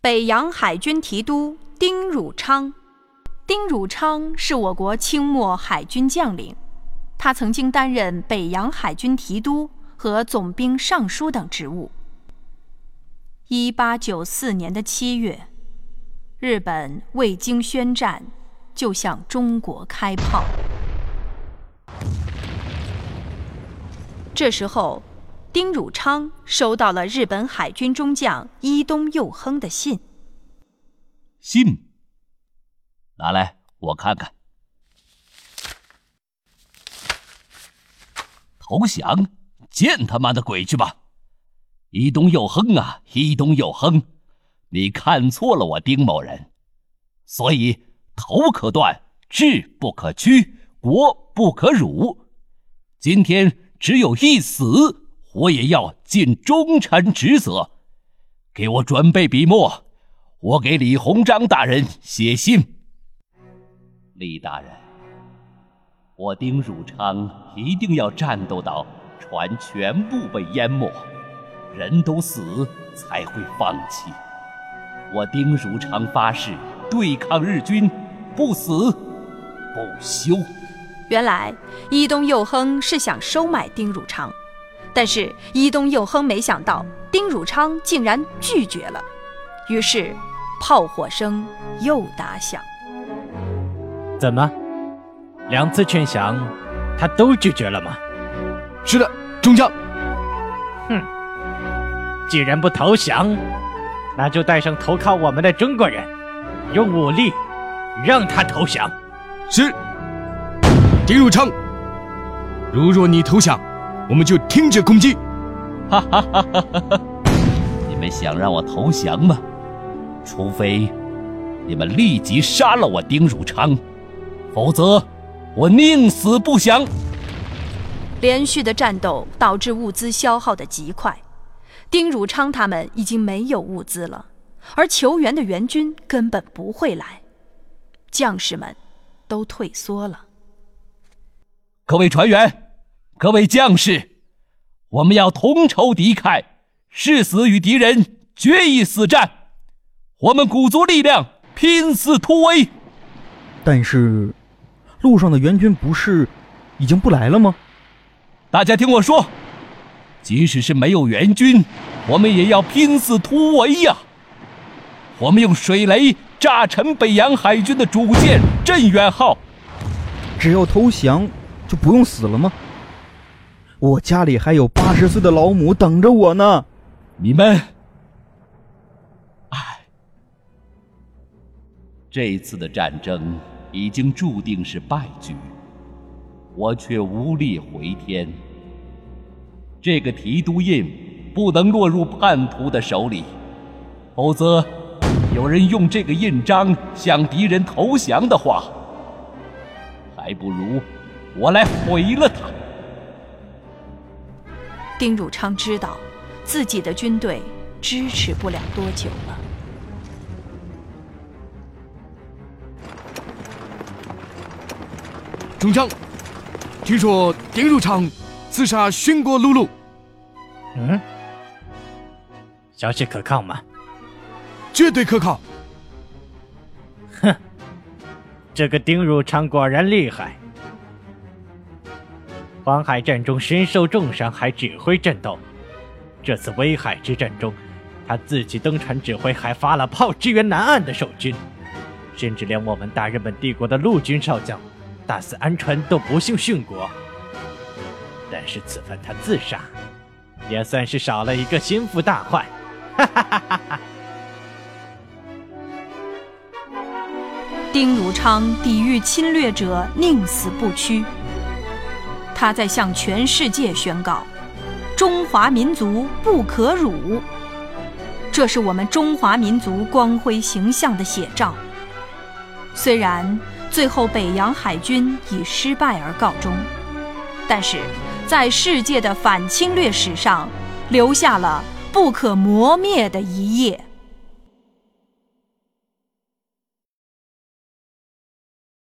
北洋海军提督丁汝昌。丁汝昌是我国清末海军将领，他曾经担任北洋海军提督和总兵尚书等职务。一八九四年的七月，日本未经宣战就向中国开炮。这时候，丁汝昌收到了日本海军中将伊东佑亨的信。信，拿来我看看。投降，见他妈的鬼去吧！伊东佑亨啊，伊东佑亨，你看错了我丁某人，所以头可断，志不可屈，国不可辱。今天只有一死，我也要尽忠臣职责。给我准备笔墨，我给李鸿章大人写信。李大人，我丁汝昌一定要战斗到船全部被淹没。人都死才会放弃。我丁汝昌发誓对抗日军，不死不休。原来伊东佑亨是想收买丁汝昌，但是伊东佑亨没想到丁汝昌竟然拒绝了，于是炮火声又打响。怎么，两次劝降，他都拒绝了吗？是的，中将。哼。既然不投降，那就带上投靠我们的中国人，用武力让他投降。是，丁汝昌，如若你投降，我们就停止攻击。哈哈哈哈哈哈！你们想让我投降吗？除非你们立即杀了我丁汝昌，否则我宁死不降。连续的战斗导致物资消耗的极快。丁汝昌他们已经没有物资了，而求援的援军根本不会来，将士们都退缩了。各位船员，各位将士，我们要同仇敌忾，誓死与敌人决一死战。我们鼓足力量，拼死突围。但是，路上的援军不是已经不来了吗？大家听我说。即使是没有援军，我们也要拼死突围呀！我们用水雷炸沉北洋海军的主舰“镇远号”。只要投降，就不用死了吗？我家里还有八十岁的老母等着我呢。你们，唉，这次的战争已经注定是败局，我却无力回天。这个提督印不能落入叛徒的手里，否则有人用这个印章向敌人投降的话，还不如我来毁了他。丁汝昌知道自己的军队支持不了多久了。中将，听说丁汝昌。刺杀殉国碌碌，嗯，消息可靠吗？绝对可靠。哼，这个丁汝昌果然厉害。黄海战中身受重伤，还指挥战斗。这次威海之战中，他自己登船指挥，还发了炮支援南岸的守军，甚至连我们大日本帝国的陆军少将大肆安川都不幸殉国。但是此番他自杀，也算是少了一个心腹大患。哈哈哈哈哈！丁汝昌抵御侵略者，宁死不屈。他在向全世界宣告：中华民族不可辱。这是我们中华民族光辉形象的写照。虽然最后北洋海军以失败而告终，但是。在世界的反侵略史上，留下了不可磨灭的一页。